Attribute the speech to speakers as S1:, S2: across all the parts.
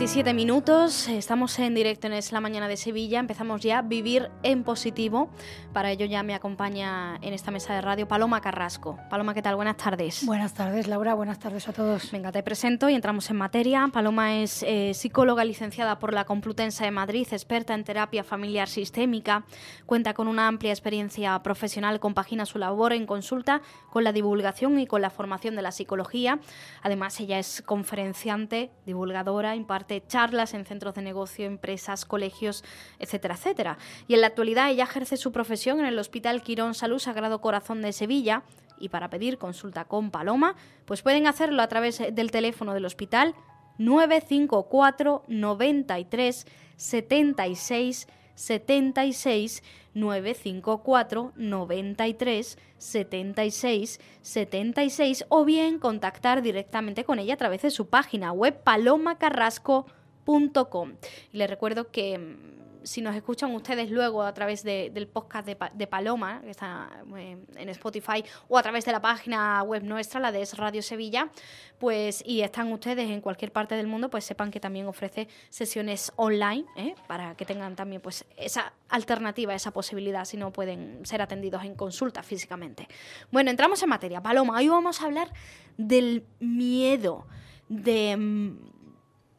S1: 12 y 37 minutos, estamos en directo en Es la Mañana de Sevilla, empezamos ya a vivir en positivo. Para ello ya me acompaña en esta mesa de radio Paloma Carrasco. Paloma, ¿qué tal? Buenas tardes.
S2: Buenas tardes, Laura, buenas tardes a todos.
S1: Venga, te presento y entramos en materia. Paloma es eh, psicóloga licenciada por la Complutense de Madrid, experta en terapia familiar sistémica, cuenta con una amplia experiencia profesional, compagina su labor en consulta con la divulgación y con la formación de la psicología. Además, ella es conferenciante, divulgadora charlas en centros de negocio, empresas, colegios, etcétera, etcétera. Y en la actualidad ella ejerce su profesión en el Hospital Quirón Salud Sagrado Corazón de Sevilla y para pedir consulta con Paloma, pues pueden hacerlo a través del teléfono del hospital 954 93 76 76 954 93 76 76 o bien contactar directamente con ella a través de su página web palomacarrasco.com. Les recuerdo que mm, si nos escuchan ustedes luego a través del podcast de, Paloma, que está eh, en Spotify, o a través de la página web nuestra, la de Es Radio Sevilla, pues y están ustedes en cualquier parte del mundo, pues sepan que también ofrece sesiones online, ¿eh? para que tengan también pues esa alternativa, esa posibilidad, si no pueden ser atendidos en consulta físicamente. Bueno, entramos en materia. Paloma, hoy vamos a hablar del miedo, de, mm,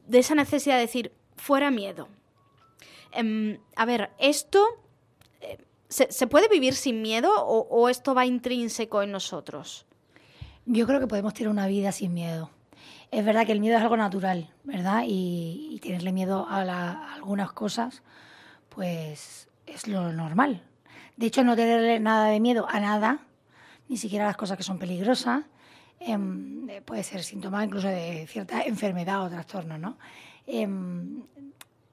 S1: de esa necesidad de decir, fuera miedo, Em, a ver, ¿esto eh, ¿se, puede vivir sin miedo o, esto va intrínseco en nosotros?
S2: Yo creo que podemos tener una vida sin miedo. Es verdad que el miedo es algo natural, ¿verdad? Y, tenerle miedo a, algunas cosas, pues es lo normal. De hecho, no tenerle nada de miedo a nada, ni siquiera a las cosas que son peligrosas, em, puede ser síntoma incluso de cierta enfermedad o trastorno, ¿no? Em,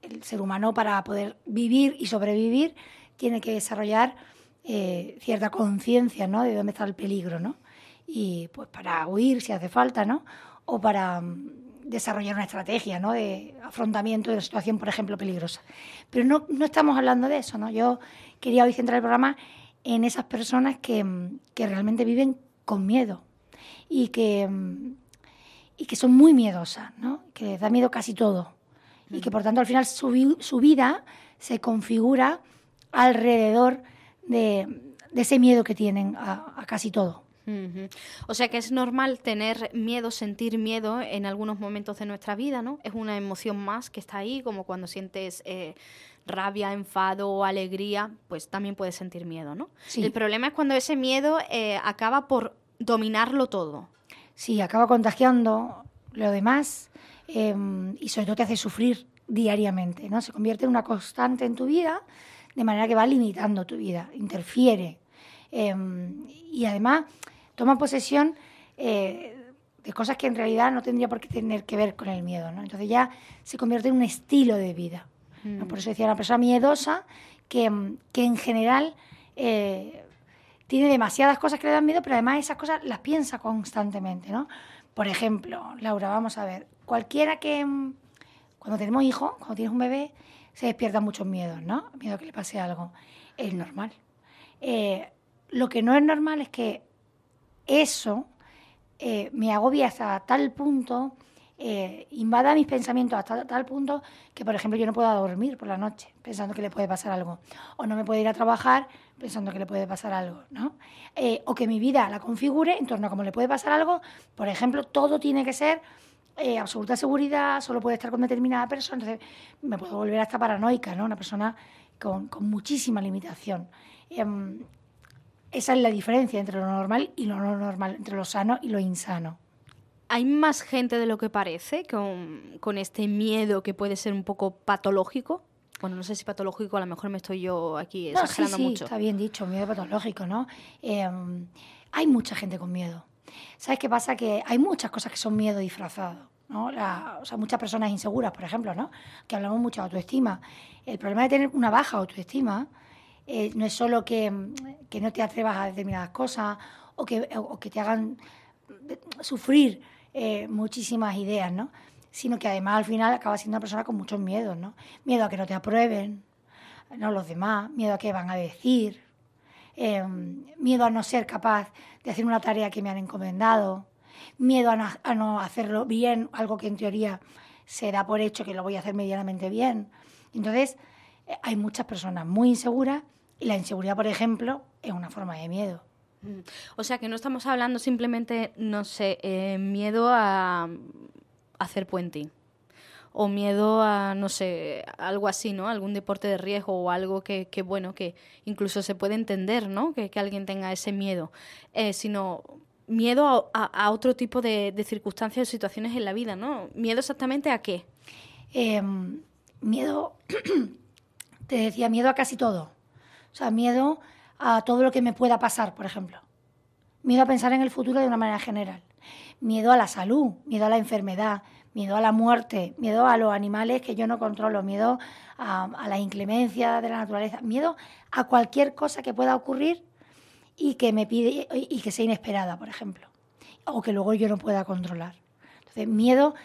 S2: el ser humano para poder vivir y sobrevivir tiene que desarrollar eh, cierta conciencia ¿no? de dónde está el peligro, ¿no? Y pues para huir si hace falta, ¿no? O para mm, desarrollar una estrategia ¿no? de afrontamiento de una situación, por ejemplo, peligrosa. Pero no, no, estamos hablando de eso, ¿no? Yo quería hoy centrar el programa en esas personas que, mm, que realmente viven con miedo y que, mm, y que son muy miedosas, ¿no? Que les da miedo casi todo y que por tanto al final su, su vida se configura alrededor de, de, ese miedo que tienen a, casi todo.
S1: O sea que es normal tener miedo, sentir miedo en algunos momentos de nuestra vida, ¿no? Es una emoción más que está ahí, como cuando sientes eh, rabia, enfado o alegría, pues también puedes sentir miedo, ¿no? El problema es cuando ese miedo eh, acaba por dominarlo todo.
S2: Sí, acaba contagiando lo demás Em, y sobre todo te hace sufrir diariamente, ¿no? Se convierte en una constante en tu vida, de manera que va limitando tu vida, interfiere. Em, y además toma posesión eh, de cosas que en realidad no tendría por qué tener que ver con el miedo, ¿no? Entonces ya se convierte en un estilo de vida. Mm. Por eso decía, una persona miedosa que, que en general eh, tiene demasiadas cosas que le dan miedo, pero además esas cosas las piensa constantemente, ¿no? Por ejemplo, Laura, vamos a ver, cualquiera que mm, cuando tenemos hijos, cuando tienes un bebé, se despiertan muchos miedos, ¿no? Miedo a que le pase algo. Es normal. Eh, lo que no es normal es que eso eh, me agobia hasta tal punto, eh, invada mis pensamientos hasta tal punto que, por ejemplo, yo no puedo dormir por la noche pensando que le puede pasar algo. O no me puedo ir a trabajar pensando que le puede pasar algo, ¿no? o que mi vida la configure en torno a cómo le puede pasar algo. Por ejemplo, todo tiene que ser eh, absoluta seguridad, solo puede estar con determinada persona, entonces me puedo volver hasta paranoica, ¿no? Una persona con, muchísima limitación. Em, esa es la diferencia entre lo normal y lo no normal, entre lo sano y lo insano.
S1: ¿Hay más gente de lo que parece con, este miedo que puede ser un poco patológico? Bueno, no sé si patológico, a lo mejor me estoy yo aquí exagerando
S2: sí, sí,
S1: mucho.
S2: Está bien dicho, miedo patológico, ¿no? Em, hay mucha gente con miedo. ¿Sabes qué pasa? Que hay muchas cosas que son miedo disfrazado. ¿no? La- o sea, muchas personas inseguras, por ejemplo, ¿no? que hablamos mucho de autoestima. El problema de tener una baja autoestima eh, no es solo que, mm, que no te atrevas a determinadas cosas o que, o que te hagan sufrir eh, muchísimas ideas, ¿no? sino que además al final acabas siendo una persona con muchos miedos. ¿no? Miedo a que no te aprueben, no los demás, miedo a qué van a decir, eh, miedo a no ser capaz de hacer una tarea que me han encomendado, miedo a no, a no hacerlo bien, algo que en teoría se da por hecho que lo voy a hacer medianamente bien. Entonces, eh, hay muchas personas muy inseguras y la inseguridad, por ejemplo, es una forma de miedo.
S1: Mm. O sea que no estamos hablando simplemente, no sé, eh, miedo a hacer puenting. O miedo a, no sé, algo así, ¿no? Algún deporte de riesgo o algo que, bueno, que incluso se puede entender, ¿no? Que, que alguien tenga ese miedo. Eh, sino miedo a, otro tipo de, circunstancias o situaciones en la vida, ¿no? ¿Miedo exactamente a qué?
S2: Eh, miedo, te decía, miedo a casi todo. O sea, miedo a todo lo que me pueda pasar, por ejemplo. Miedo a pensar en el futuro de una manera general. Miedo a la salud, miedo a la enfermedad, miedo a la muerte, miedo a los animales que yo no controlo, miedo a, a la inclemencia de la naturaleza, miedo a cualquier cosa que pueda ocurrir y que me pide y que sea inesperada, por ejemplo, o que luego yo no pueda controlar. Entonces, miedo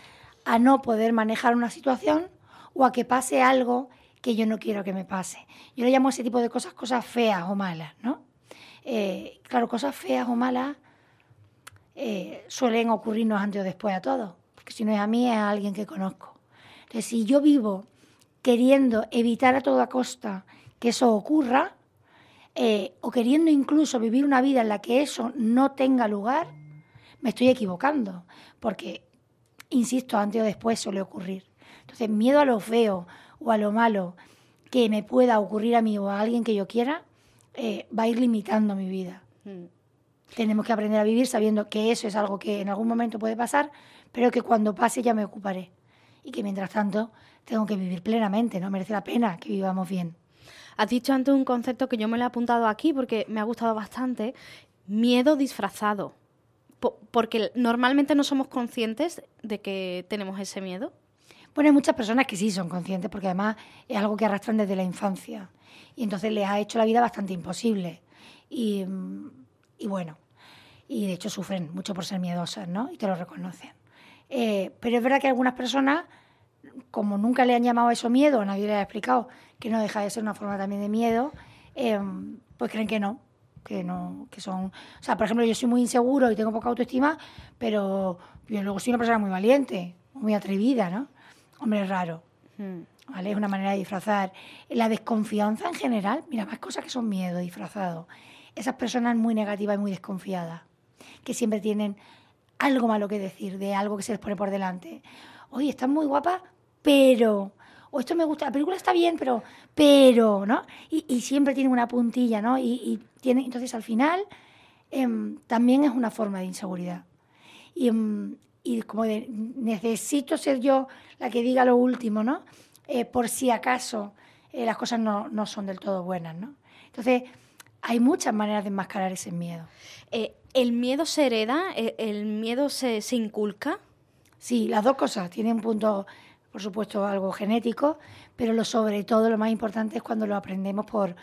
S2: a no poder manejar una situación o a que pase algo que yo no quiero que me pase. Yo le llamo a ese tipo de cosas cosas feas o malas, ¿no? Eh, claro, cosas feas o malas eh, suelen ocurrirnos antes o después a todos, porque si no es a mí, es a alguien que conozco. Entonces, si yo vivo queriendo evitar a toda costa que eso ocurra, eh, o queriendo incluso vivir una vida en la que eso no tenga lugar, me estoy equivocando, porque, insisto, antes o después suele ocurrir. Entonces, miedo a lo feo o a lo malo que me pueda ocurrir a mí o a alguien que yo quiera, eh, va a ir limitando mi vida.
S1: Mm.
S2: Tenemos que aprender a vivir sabiendo que eso es algo que en algún momento puede pasar, pero que cuando pase ya me ocuparé. Y que mientras tanto tengo que vivir plenamente, ¿no? Merece la pena que vivamos bien.
S1: Has dicho antes un concepto que yo me lo he apuntado aquí porque me ha gustado bastante, miedo disfrazado. Po- porque normalmente no somos conscientes de que tenemos ese miedo.
S2: Bueno, hay muchas personas que sí son conscientes, porque además es algo que arrastran desde la infancia. Y entonces les ha hecho la vida bastante imposible. Y, mm, bueno, y de hecho sufren mucho por ser miedosas, ¿no? Y te lo reconocen. Eh, pero es verdad que algunas personas, como nunca le han llamado a eso miedo, nadie les ha explicado que no deja de ser una forma también de miedo, eh, pues creen que no, que no, que son... O sea, por ejemplo, yo soy muy inseguro y tengo poca autoestima, pero yo luego soy una persona muy valiente, muy atrevida, ¿no? Hombre, raro.
S1: Mm.
S2: ¿vale? Es una manera de disfrazar. La desconfianza en general, mira, más cosas que son miedo disfrazado. Esas personas muy negativas y muy desconfiadas, que siempre tienen algo malo que decir, de algo que se les pone por delante. Oye, estás muy guapa, pero... O esto me gusta, la película está bien, pero... Pero, ¿no? Y, y siempre tienen una puntilla, ¿no? Y, y tienen, entonces, al final, em, también es una forma de inseguridad. Y, em, y como de, necesito ser yo la que diga lo último, ¿no? Eh, por si acaso eh, las cosas no, no son del todo buenas, ¿no? Entonces, hay muchas maneras de enmascarar ese miedo.
S1: Eh, ¿El miedo se hereda? ¿El, miedo se, se inculca?
S2: Sí, las dos cosas. Tienen un punto, por supuesto, algo genético, pero lo sobre todo, lo más importante es cuando lo aprendemos por,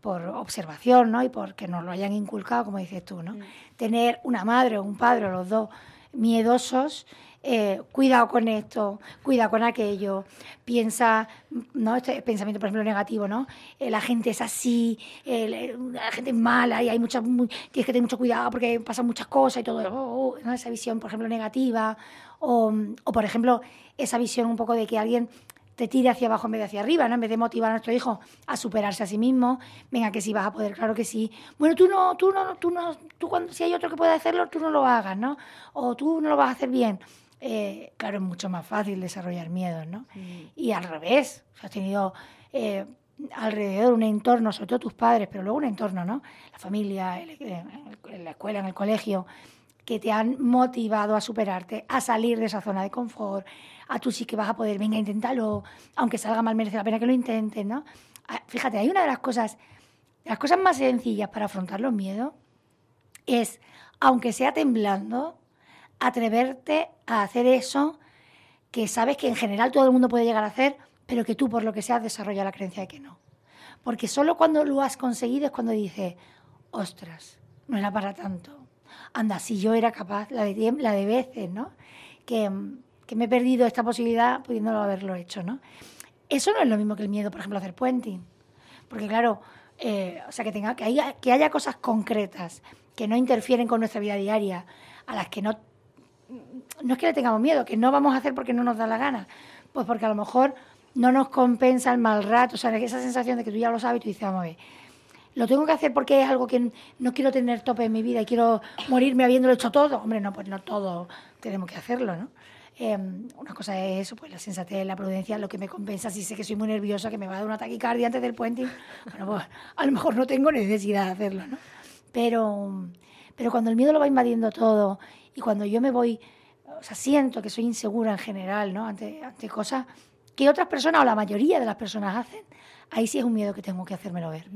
S2: por observación, ¿no? Y porque nos lo hayan inculcado, como dices tú, ¿no? Tener una madre o un padre, o los dos, miedosos, eh, cuidado con esto, cuidado con aquello, piensa, ¿no? Este pensamiento, por ejemplo, negativo, ¿no? Eh, la gente es así, eh, la gente es mala y hay mucha, muy- tienes que tener mucho cuidado porque pasan muchas cosas y todo, oh, oh. Esa visión, por ejemplo, negativa, o, o, por ejemplo, esa visión un poco de que alguien te tire hacia abajo en vez de hacia arriba, ¿no? En vez de motivar a nuestro hijo a superarse a sí mismo, venga que sí vas a poder, claro que sí. Bueno, tú no, tú no, tú no, tú cuando si hay otro que pueda hacerlo, tú no lo hagas, ¿no? O tú no lo vas a hacer bien. Eh, claro, es mucho más fácil desarrollar miedos, ¿no? Y al revés, has tenido eh, alrededor un entorno, sobre todo tus padres, pero luego un entorno, ¿no? La familia, el- en la escuela, en el colegio, que te han motivado a superarte, a salir de esa zona de confort, a tú sí que vas a poder, venga, inténtalo, aunque salga mal, merece la pena que lo intentes, ¿no? Ah, Fíjate, hay una de las cosas, las cosas más sencillas para afrontar los miedos es aunque sea temblando, atreverte a hacer eso que sabes que en general todo el mundo puede llegar a hacer, pero que tú por lo que sea desarrolla la creencia de que no. Porque solo cuando lo has conseguido es cuando dices, ostras, no era para tanto. Anda, si yo era capaz, la de, la de veces, ¿no? Que, que me he perdido esta posibilidad pudiéndolo haberlo hecho, ¿no? Eso no es lo mismo que el miedo, por ejemplo, a hacer puenting. Porque claro, eh, o sea, que, tenga, que, haya, que haya cosas concretas que no interfieren con nuestra vida diaria, a las que no, no es que le tengamos miedo, que no vamos a hacer porque no nos da la gana, pues porque a lo mejor no nos compensa el mal rato, o sea, esa sensación de que tú ya lo sabes y tú dices, vamos a ver, lo tengo que hacer porque es algo que no quiero tener tope en mi vida y quiero morirme habiéndolo hecho todo. Hombre, no, pues no todo tenemos que hacerlo, ¿no? Em, una cosa es eso, pues la sensatez, la prudencia, lo que me compensa si sé que soy muy nerviosa, que me va a dar una taquicardia antes del puente. Bueno, pues a lo mejor no tengo necesidad de hacerlo, ¿no? Pero, pero cuando el miedo lo va invadiendo todo y cuando yo me voy, o sea, siento que soy insegura en general, ¿no? Ante, ante cosas que otras personas o la mayoría de las personas hacen, ahí sí es un miedo que tengo que hacérmelo ver.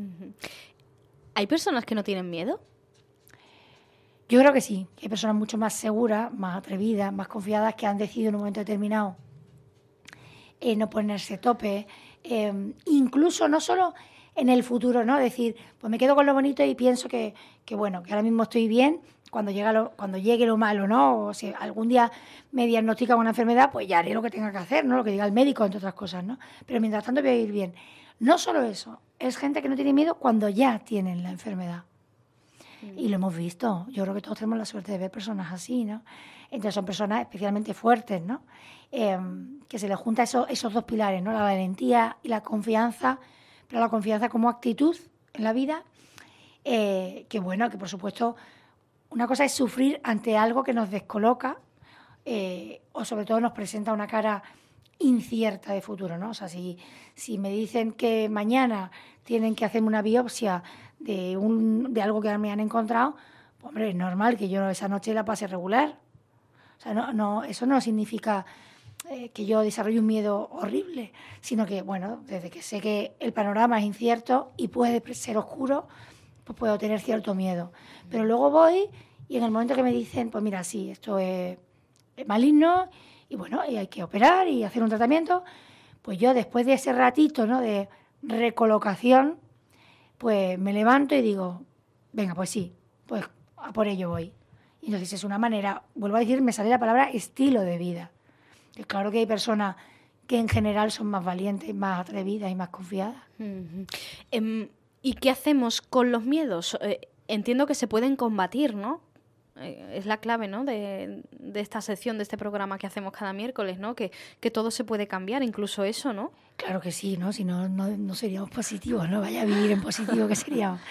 S1: ¿Hay personas que no tienen miedo?
S2: Yo creo que sí, que hay personas mucho más seguras, más atrevidas, más confiadas que han decidido en un momento determinado eh, no ponerse tope, eh, incluso no solo en el futuro, ¿no? Decir, pues me quedo con lo bonito y pienso que, que bueno, que ahora mismo estoy bien, cuando, llega lo, cuando llegue lo malo, ¿no? O si algún día me diagnostican una enfermedad, pues ya haré lo que tenga que hacer, ¿no? Lo que diga el médico, entre otras cosas, ¿no? Pero mientras tanto voy a ir bien. No solo eso, es gente que no tiene miedo cuando ya tienen la enfermedad. Y lo hemos visto. Yo creo que todos tenemos la suerte de ver personas así, ¿no? Entonces son personas especialmente fuertes, ¿no? Em, que se les junta esos, esos dos pilares, ¿no? La valentía y la confianza, pero la confianza como actitud en la vida, eh, que bueno, que por supuesto una cosa es sufrir ante algo que nos descoloca eh, o sobre todo nos presenta una cara incierta de futuro, ¿no? O sea, si, me dicen que mañana tienen que hacerme una biopsia de, algo que me han encontrado, pues, hombre, es normal que yo esa noche la pase regular. O sea, no, no, eso no significa eh, que yo desarrolle un miedo horrible, sino que, bueno, desde que sé que el panorama es incierto y puede ser oscuro, pues puedo tener cierto miedo. Pero luego voy y en el momento que me dicen, pues mira, sí, esto es, es maligno y bueno, y hay que operar y hacer un tratamiento, pues yo después de ese ratito ¿no? de recolocación, pues me levanto y digo, venga, pues sí, pues a por ello voy. Y entonces es una manera, vuelvo a decir, me sale la palabra estilo de vida. Y claro que hay personas que en general son más valientes, más atrevidas y más confiadas.
S1: ¿Y qué hacemos con los miedos? Eh, entiendo que se pueden combatir, ¿no? Eh, es la clave ¿no? de, esta sección, de este programa que hacemos cada miércoles, ¿no? Que, que, todo se puede cambiar, incluso eso, ¿no?
S2: Claro que sí, ¿no? Si no, no, seríamos positivos, ¿no? Vaya a vivir en positivo que seríamos.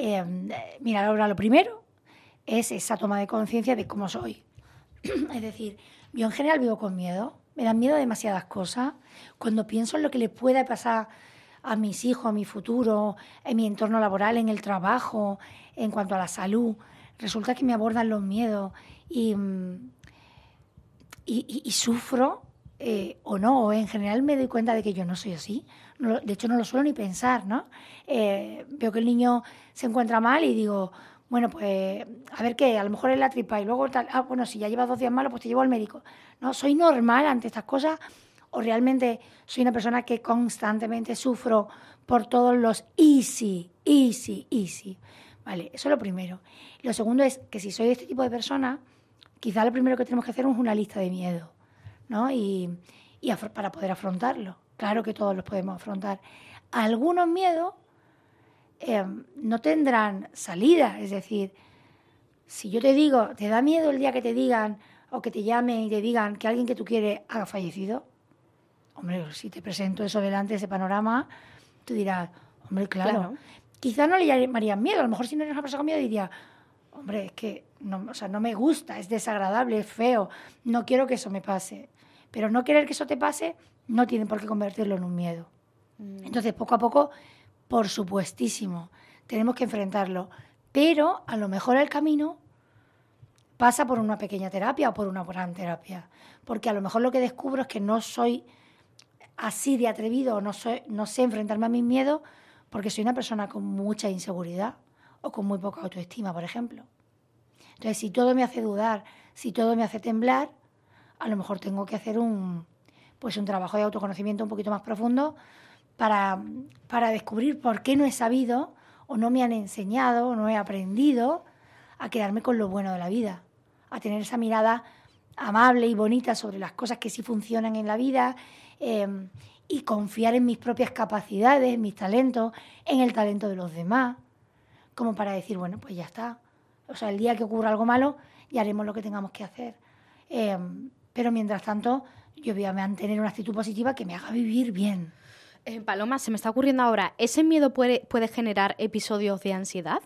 S2: Eh, mira, ahora lo primero es esa toma de conciencia de cómo soy. es decir, yo en general vivo con miedo, me dan miedo demasiadas cosas. Cuando pienso en lo que le pueda pasar a mis hijos, a mi futuro, en mi entorno laboral, en el trabajo, en cuanto a la salud, resulta que me abordan los miedos y, mm, y, sufro eh, o no, o en general me doy cuenta de que yo no soy así. de hecho, no lo suelo ni pensar, ¿no? Eh, veo que el niño se encuentra mal y digo, bueno, pues a ver qué, a lo mejor es la tripa y luego tal, ah, bueno, si ya llevas dos días malos, pues te llevo al médico. ¿No? ¿Soy normal ante estas cosas o realmente soy una persona que constantemente sufro por todos los easy, easy, easy? Vale, eso es lo primero. Lo segundo es que si soy este tipo de persona, quizá lo primero que tenemos que hacer es una lista de miedo, ¿no? Y, para poder afrontarlo. Claro que todos los podemos afrontar. Algunos miedos eh, no tendrán salida, es decir, si yo te digo, ¿te da miedo el día que te digan o que te llamen y te digan que alguien que tú quieres ha fallecido? Hombre, si te presento eso delante de ese panorama, tú dirás, hombre, claro. Quizá no le llamarían miedo, a lo mejor si no eres una persona con miedo diría, hombre, es que no, o sea, no me gusta, es desagradable, es feo, no quiero que eso me pase. Pero no querer que eso te pase no tiene por qué convertirlo en un miedo. Mm. Entonces, poco a poco, por supuestísimo, tenemos que enfrentarlo. Pero a lo mejor el camino pasa por una pequeña terapia o por una gran terapia. Porque a lo mejor lo que descubro es que no soy así de atrevido no, soy, no sé enfrentarme a mis miedos porque soy una persona con mucha inseguridad o con muy poca autoestima, por ejemplo. Entonces, si todo me hace dudar, si todo me hace temblar, a lo mejor tengo que hacer un, pues un trabajo de autoconocimiento un poquito más profundo para, para descubrir por qué no he sabido o no me han enseñado o no he aprendido a quedarme con lo bueno de la vida, a tener esa mirada amable y bonita sobre las cosas que sí funcionan en la vida em, y confiar en mis propias capacidades, en mis talentos, en el talento de los demás, como para decir, bueno, pues ya está. O sea, el día que ocurra algo malo, ya haremos lo que tengamos que hacer. Em, pero mientras tanto, yo voy a mantener una actitud positiva que me haga vivir bien.
S1: Eh, Paloma, se me está ocurriendo ahora, ¿ese miedo puede, puede generar episodios de ansiedad?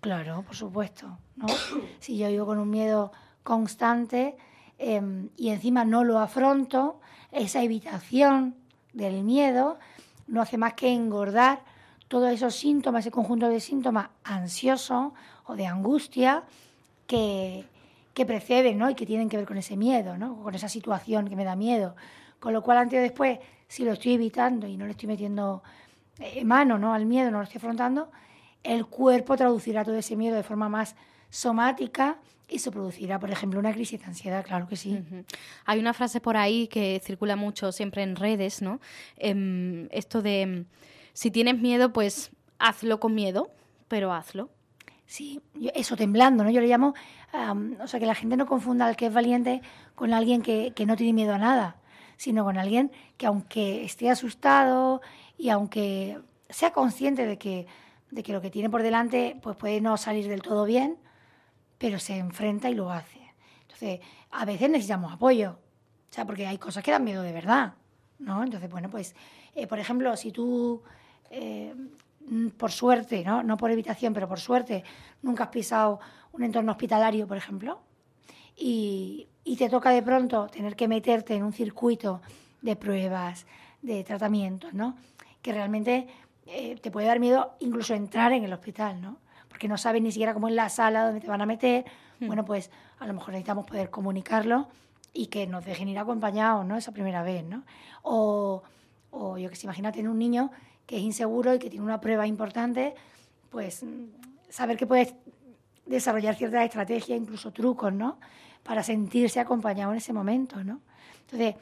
S2: Claro, por supuesto. ¿no? si yo vivo con un miedo constante em, y encima no lo afronto, esa evitación del miedo no hace más que engordar todos esos síntomas, ese conjunto de síntomas ansiosos o de angustia que, que preceden ¿no? y que tienen que ver con ese miedo, ¿no? con esa situación que me da miedo. Con lo cual, antes o después, si lo estoy evitando y no le estoy metiendo eh, mano ¿no? al miedo, no lo estoy afrontando, el cuerpo traducirá todo ese miedo de forma más somática se producirá, por ejemplo, una crisis de ansiedad, claro que sí.
S1: Hay una frase por ahí que circula mucho siempre en redes, ¿no? Em, esto de, si tienes miedo, pues hazlo con miedo, pero hazlo.
S2: Sí, eso temblando, ¿no? Yo le llamo, o sea, que la gente no confunda al que es valiente con alguien que, que, no tiene miedo a nada, sino con alguien que aunque esté asustado y aunque sea consciente de que, de que lo que tiene por delante pues puede no salir del todo bien, pero se enfrenta y lo hace. Entonces, a veces necesitamos apoyo, o sea, porque hay cosas que dan miedo de verdad, ¿no? Entonces, bueno, pues, eh, por ejemplo, si tú... Eh, por suerte, ¿no? no por evitación, pero por suerte, nunca has pisado un entorno hospitalario, por ejemplo, y, te toca de pronto tener que meterte en un circuito de pruebas, de tratamientos, ¿no? que realmente eh, te puede dar miedo incluso entrar en el hospital, ¿no? Porque no sabes ni siquiera cómo es la sala donde te van a meter. Hmm. Bueno, pues a lo mejor necesitamos poder comunicarlo y que nos dejen ir acompañados, ¿no? Esa primera vez, ¿no? O, o yo que sé, imagínate en un niño que es inseguro y que tiene una prueba importante, pues saber que puedes desarrollar ciertas estrategias, incluso trucos, ¿no? Para sentirse acompañado en ese momento, ¿no? Entonces,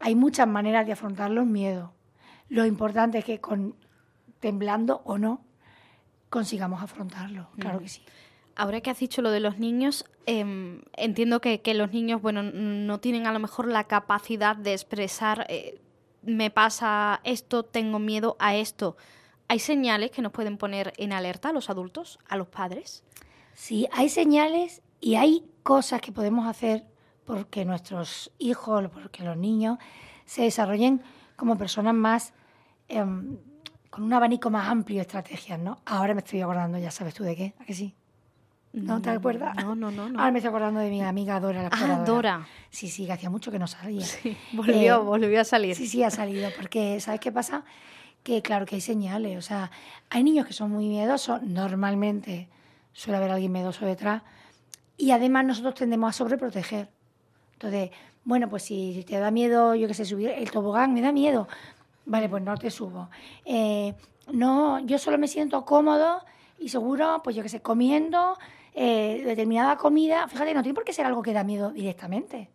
S2: hay muchas maneras de afrontar los miedos. Lo importante es que con temblando o no, consigamos afrontarlo, claro que sí.
S1: Ahora que has dicho lo de los niños, em, entiendo que, los niños, bueno, no tienen a lo mejor la capacidad de expresar eh, me pasa esto, tengo miedo a esto. ¿Hay señales que nos pueden poner en alerta a los adultos, a los padres?
S2: Sí, hay señales y hay cosas que podemos hacer porque nuestros hijos, porque los niños se desarrollen como personas más em, con un abanico más amplio de estrategias, ¿no? Ahora me estoy acordando, ya sabes tú de qué, ¿a que sí? ¿No te acuerdas?
S1: No, no, no,
S2: Ahora me estoy acordando de mi amiga Dora, la
S1: Ah, Dora.
S2: Sí, sí, que hacía mucho que no salía.
S1: Sí, volvió, eh, volvió a salir.
S2: Sí, sí, ha salido, porque ¿sabes qué pasa? Que claro que hay señales, o sea, hay niños que son muy miedosos, normalmente suele haber alguien miedoso detrás, y además nosotros tendemos a sobreproteger. Entonces, bueno, pues si te da miedo, yo qué sé, subir el tobogán, me da miedo, vale, pues no te subo. Eh, no, yo solo me siento cómodo y seguro, pues yo qué sé, comiendo eh, determinada comida, fíjate, no tiene por qué ser algo que da miedo directamente.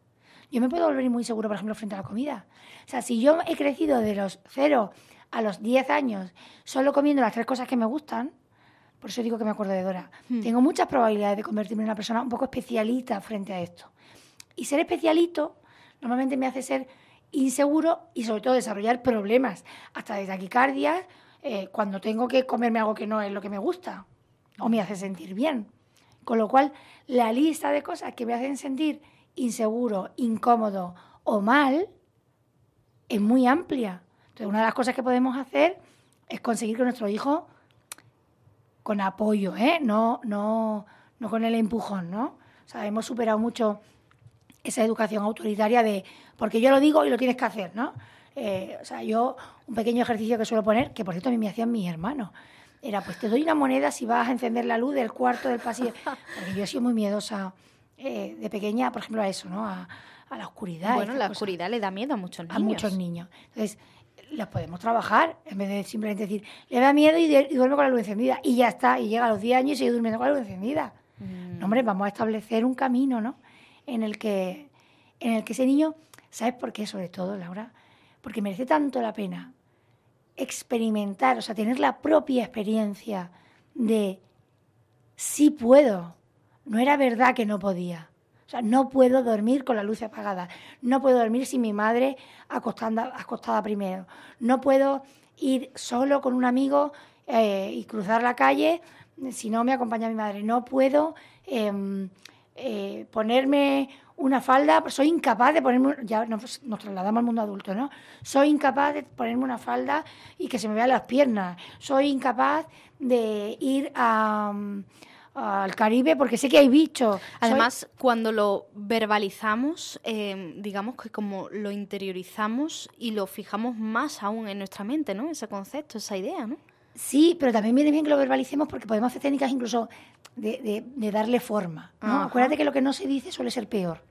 S2: Yo me puedo volver muy seguro, por ejemplo, frente a la comida. O sea, si yo he crecido de los 0 a los 10 años solo comiendo las tres cosas que me gustan, por eso digo que me acuerdo de Dora, hmm. tengo muchas probabilidades de convertirme en una persona un poco especialista frente a esto. Y ser especialito normalmente me hace ser inseguro y sobre todo desarrollar problemas, hasta de taquicardia, eh, cuando tengo que comerme algo que no es lo que me gusta o me hace sentir bien. Con lo cual, la lista de cosas que me hacen sentir inseguro, incómodo o mal es muy amplia. Entonces, una de las cosas que podemos hacer es conseguir que nuestro hijo, con apoyo, ¿eh? no, no, no con el empujón, ¿no? O sea, hemos superado mucho esa educación autoritaria de porque yo lo digo y lo tienes que hacer, ¿no? Eh, o sea, yo, un pequeño ejercicio que suelo poner, que por cierto a mí me hacían mis hermanos, era, pues te doy una moneda si vas a encender la luz del cuarto del pasillo. Porque yo he sido muy miedosa eh, de pequeña, por ejemplo, a eso, ¿no? A, la oscuridad.
S1: Bueno, la oscuridad le da miedo a muchos niños.
S2: A muchos niños. Entonces, las podemos trabajar en vez de simplemente decir, le da miedo y, duerme con la luz encendida. Y ya está, y llega a los 10 años y sigue durmiendo con la luz encendida. No, hombre, vamos a establecer un camino, ¿no? En el que, en el que ese niño, ¿sabes por qué? Sobre todo, Laura, porque merece tanto la pena experimentar, o sea, tener la propia experiencia de sí puedo. No era verdad que no podía. O sea, no puedo dormir con la luz apagada. No puedo dormir sin mi madre acostada, acostada primero. No puedo ir solo con un amigo eh, y cruzar la calle si no me acompaña mi madre. No puedo em, eh, ponerme una falda, soy incapaz de ponerme, ya nos, trasladamos al mundo adulto, ¿no? Soy incapaz de ponerme una falda y que se me vean las piernas. Soy incapaz de ir a al Caribe porque sé que hay bichos.
S1: Además, cuando lo verbalizamos, eh, digamos que como lo interiorizamos y lo fijamos más aún en nuestra mente, ¿no? Ese concepto, esa idea, ¿no?
S2: Sí, pero también viene bien que lo verbalicemos porque podemos hacer técnicas incluso de, darle forma. ¿no? Acuérdate que lo que no se dice suele ser peor.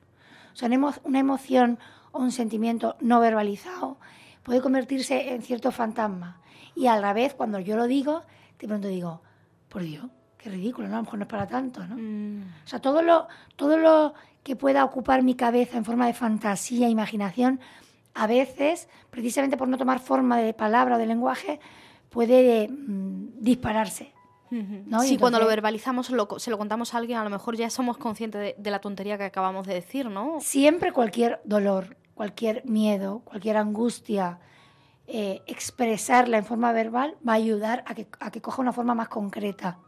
S2: O sea, una emoción o un sentimiento no verbalizado puede convertirse en cierto fantasma. Y a la vez, cuando yo lo digo, de pronto digo, por Dios, qué ridículo, ¿no? A lo mejor no es para tanto, ¿no? Mm. O sea, todo lo, todo lo que pueda ocupar mi cabeza en forma de fantasía, imaginación, a veces, precisamente por no tomar forma de palabra o de lenguaje, puede mm, dispararse.
S1: ¿no? Sí, cuando lo verbalizamos, se lo contamos a alguien, a lo mejor ya somos conscientes de, la tontería que acabamos de decir, ¿no?
S2: Siempre cualquier dolor, cualquier miedo, cualquier angustia, eh, expresarla en forma verbal va a ayudar a que, a que coja una forma más concreta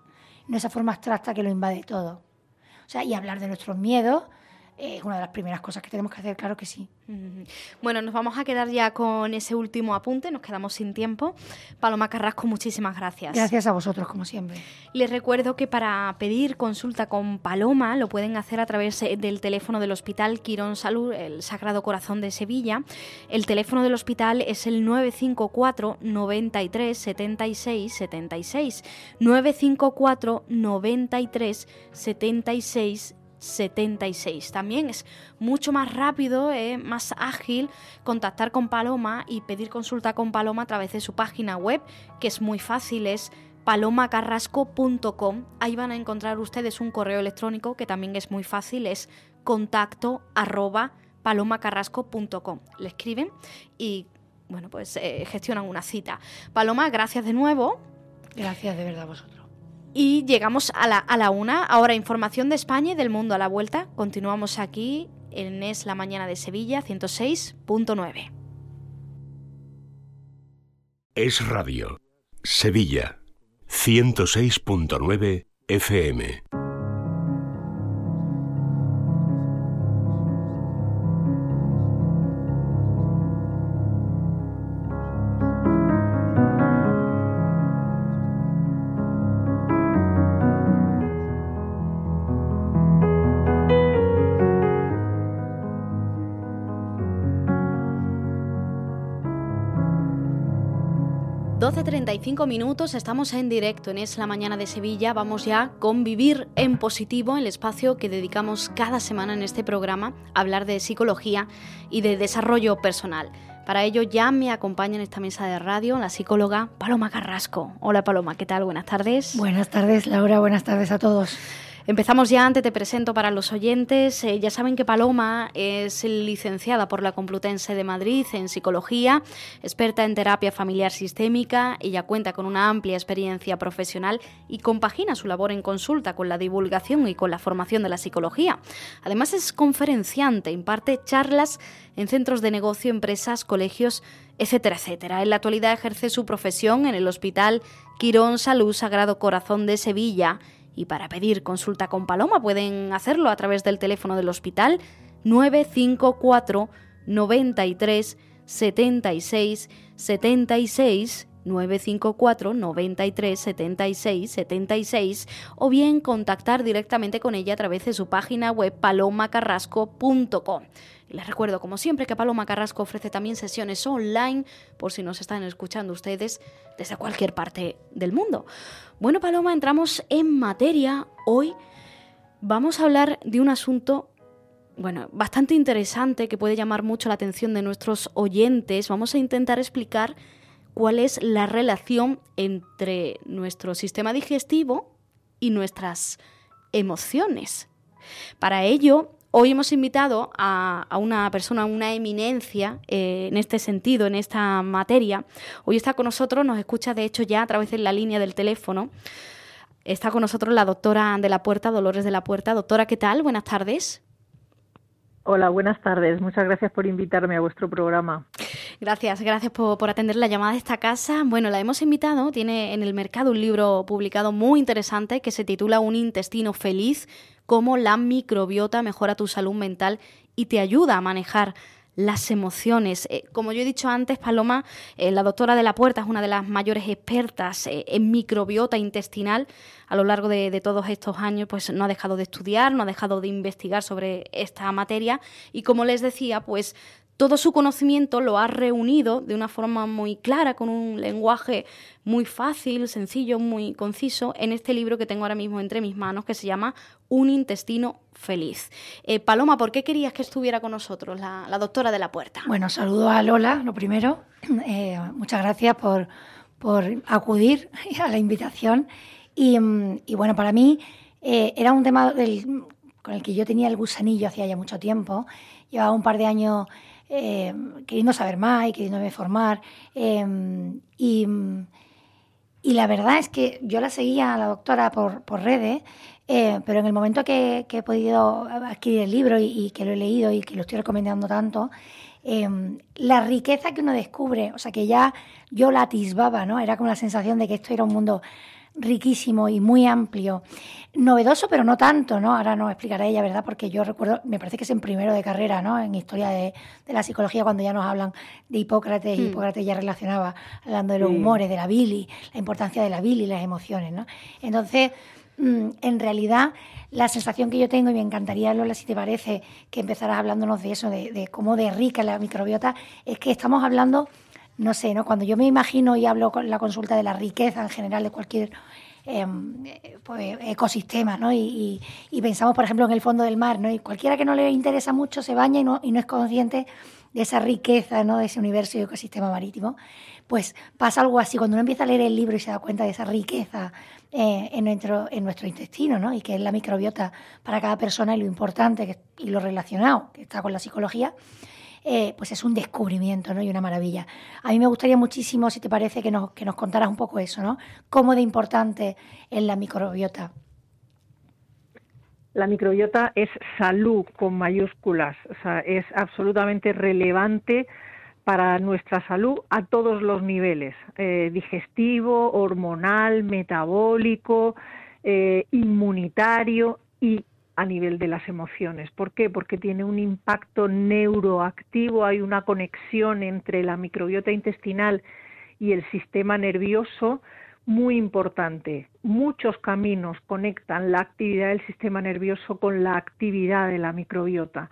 S2: no esa forma abstracta que lo invade todo. O sea, y hablar de nuestros miedos es una de las primeras cosas que tenemos que hacer, claro que sí.
S1: Bueno, nos vamos a quedar ya con ese último apunte, nos quedamos sin tiempo. Paloma Carrasco, muchísimas gracias.
S2: Gracias a vosotros, como siempre.
S1: Les recuerdo que para pedir consulta con Paloma lo pueden hacer a través eh, del teléfono del Hospital Quirón Salud, el Sagrado Corazón de Sevilla. El teléfono del hospital es el 954 93 76 76. 954 93 76 76. También es mucho más rápido, eh, más ágil contactar con Paloma y pedir consulta con Paloma a través de su página web, que es muy fácil, es palomacarrasco.com. Ahí van a encontrar ustedes un correo electrónico que también es muy fácil, es contacto arroba palomacarrasco.com. Le escriben y bueno, pues eh, gestionan una cita. Paloma, gracias de nuevo.
S2: Gracias de verdad a vosotros.
S1: Y llegamos a la, a la una. Ahora, información de España y del mundo a la vuelta. Continuamos aquí en Es la Mañana de Sevilla, 106.9.
S3: Es Radio. Sevilla, 106.9 FM.
S1: 12.35 minutos, estamos en directo en Es la Mañana de Sevilla. Vamos ya con Vivir en Positivo, el espacio que dedicamos cada semana en este programa a hablar de psicología y de desarrollo personal. Para ello ya me acompaña en esta mesa de radio la psicóloga Paloma Carrasco. Hola Paloma, ¿qué tal? Buenas tardes.
S2: Buenas tardes Laura, buenas tardes a todos.
S1: Empezamos ya, antes te presento para los oyentes. Eh, ya saben que Paloma es licenciada por la Complutense de Madrid en psicología, experta en terapia familiar sistémica. Ella cuenta con una amplia experiencia profesional y compagina su labor en consulta con la divulgación y con la formación de la psicología. Además es conferenciante, imparte charlas en centros de negocio, empresas, colegios, etcétera, etcétera. En la actualidad ejerce su profesión en el Hospital Quirón Salud Sagrado Corazón de Sevilla y para pedir consulta con Paloma pueden hacerlo a través del teléfono del hospital 954 93 76 76 954 93 76 76 o bien contactar directamente con ella a través de su página web palomacarrasco.com. Les recuerdo, como siempre, que Paloma Carrasco ofrece también sesiones online por si nos están escuchando ustedes desde cualquier parte del mundo. Bueno, Paloma, entramos en materia. Hoy vamos a hablar de un asunto bueno, bastante interesante que puede llamar mucho la atención de nuestros oyentes. Vamos a intentar explicar cuál es la relación entre nuestro sistema digestivo y nuestras emociones. Para ello, Hoy hemos invitado a, una persona, una eminencia eh, en este sentido, en esta materia. Hoy está con nosotros, nos escucha de hecho ya a través de la línea del teléfono. Está con nosotros la doctora de la Puerta, Dolores de la Puerta. Doctora, ¿qué tal? Buenas tardes.
S4: Hola, buenas tardes. Muchas gracias por invitarme a vuestro programa.
S1: Gracias, gracias por, atender la llamada de esta casa. Bueno, la hemos invitado, tiene en el mercado un libro publicado muy interesante que se titula Un intestino feliz, cómo la microbiota mejora tu salud mental y te ayuda a manejar las emociones. Eh, como yo he dicho antes, Paloma, eh, la doctora de la Puerta es una de las mayores expertas eh, en microbiota intestinal. A lo largo de, de, todos estos años, pues no ha dejado de estudiar, no ha dejado de investigar sobre esta materia. Y como les decía, pues todo su conocimiento lo ha reunido de una forma muy clara, con un lenguaje muy fácil, sencillo, muy conciso, en este libro que tengo ahora mismo entre mis manos, que se llama Un intestino feliz. Eh, Paloma, ¿por qué querías que estuviera con nosotros la, doctora de la puerta?
S2: Bueno, saludo a Lola, lo primero. Eh, muchas gracias por, acudir a la invitación. Y, mm, bueno, para mí eh, era un tema con el que yo tenía el gusanillo hacía ya mucho tiempo. Llevaba un par de años eh, queriendo saber más y queriéndome formar. Em, y, la verdad es que yo la seguía a la doctora por, por redes, eh, pero en el momento que, he podido adquirir el libro y, que lo he leído y que lo estoy recomendando tanto, em, la riqueza que uno descubre, o sea, que ya yo la atisbaba, ¿no? Era como la sensación de que esto era un mundo riquísimo y muy amplio. Novedoso, pero no tanto, ¿no? Ahora nos explicará ella, ¿verdad? Porque yo recuerdo, me parece que es en primero de carrera, ¿no? En historia de, la psicología, cuando ya nos hablan de Hipócrates, y hmm. Hipócrates ya relacionaba, hablando de los humores, de la bili, la importancia de la bili y las emociones, ¿no? Entonces, mm, en realidad, la sensación que yo tengo, y me encantaría, Lola, si te parece, que empezaras hablándonos de eso, de, de cómo de rica la microbiota, es que estamos hablando no sé, ¿no? Cuando yo me imagino y hablo con la consulta de la riqueza en general de cualquier em, pues, ecosistema, ¿no? Y, pensamos, por ejemplo, en el fondo del mar, ¿no? Y cualquiera que no le interesa mucho se baña y no, y no es consciente de esa riqueza, ¿no? De ese universo y ecosistema marítimo. Pues pasa algo así, cuando uno empieza a leer el libro y se da cuenta de esa riqueza eh, en, nuestro, en nuestro intestino, ¿no? Y que es la microbiota para cada persona y lo importante y lo relacionado que está con la psicología, eh, pues es un descubrimiento ¿no? y una maravilla. A mí me gustaría muchísimo, si te parece, que nos, que nos contaras un poco eso, ¿no? ¿Cómo de importante es la microbiota?
S4: La microbiota es salud con mayúsculas, o sea, es absolutamente relevante para nuestra salud a todos los niveles, eh, digestivo, hormonal, metabólico, eh, inmunitario y a nivel de las emociones. ¿Por qué? Porque tiene un impacto neuroactivo, hay una conexión entre la microbiota intestinal y el sistema nervioso muy importante. Muchos caminos conectan la actividad del sistema nervioso con la actividad de la microbiota.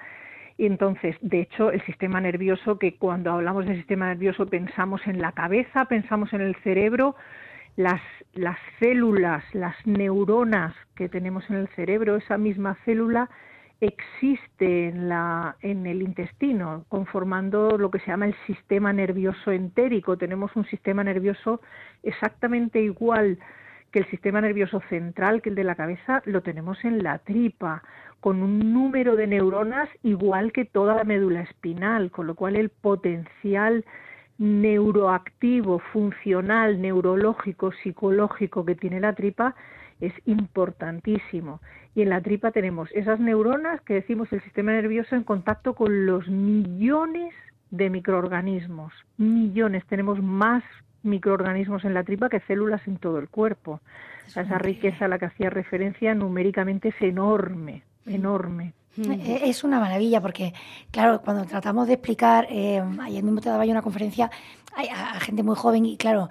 S4: Y entonces, de hecho, el sistema nervioso, que cuando hablamos del sistema nervioso pensamos en la cabeza, pensamos en el cerebro, las, las células, las neuronas que tenemos en el cerebro, esa misma célula existe en, la, en el intestino, conformando lo que se llama el sistema nervioso entérico. Tenemos un sistema nervioso exactamente igual que el sistema nervioso central, que el de la cabeza, lo tenemos en la tripa, con un número de neuronas igual que toda la médula espinal, con lo cual el potencial neuroactivo, funcional, neurológico, psicológico que tiene la tripa es importantísimo. Y en la tripa tenemos esas neuronas que decimos el sistema nervioso en contacto con los millones de microorganismos. Millones, tenemos más microorganismos en la tripa que células en todo el cuerpo. esa riqueza a la que hacía referencia numéricamente es enorme, enorme.
S2: E-, es una maravilla porque, claro, cuando tratamos de explicar, eh, ayer mismo te daba yo una conferencia a, a, gente muy joven y, claro,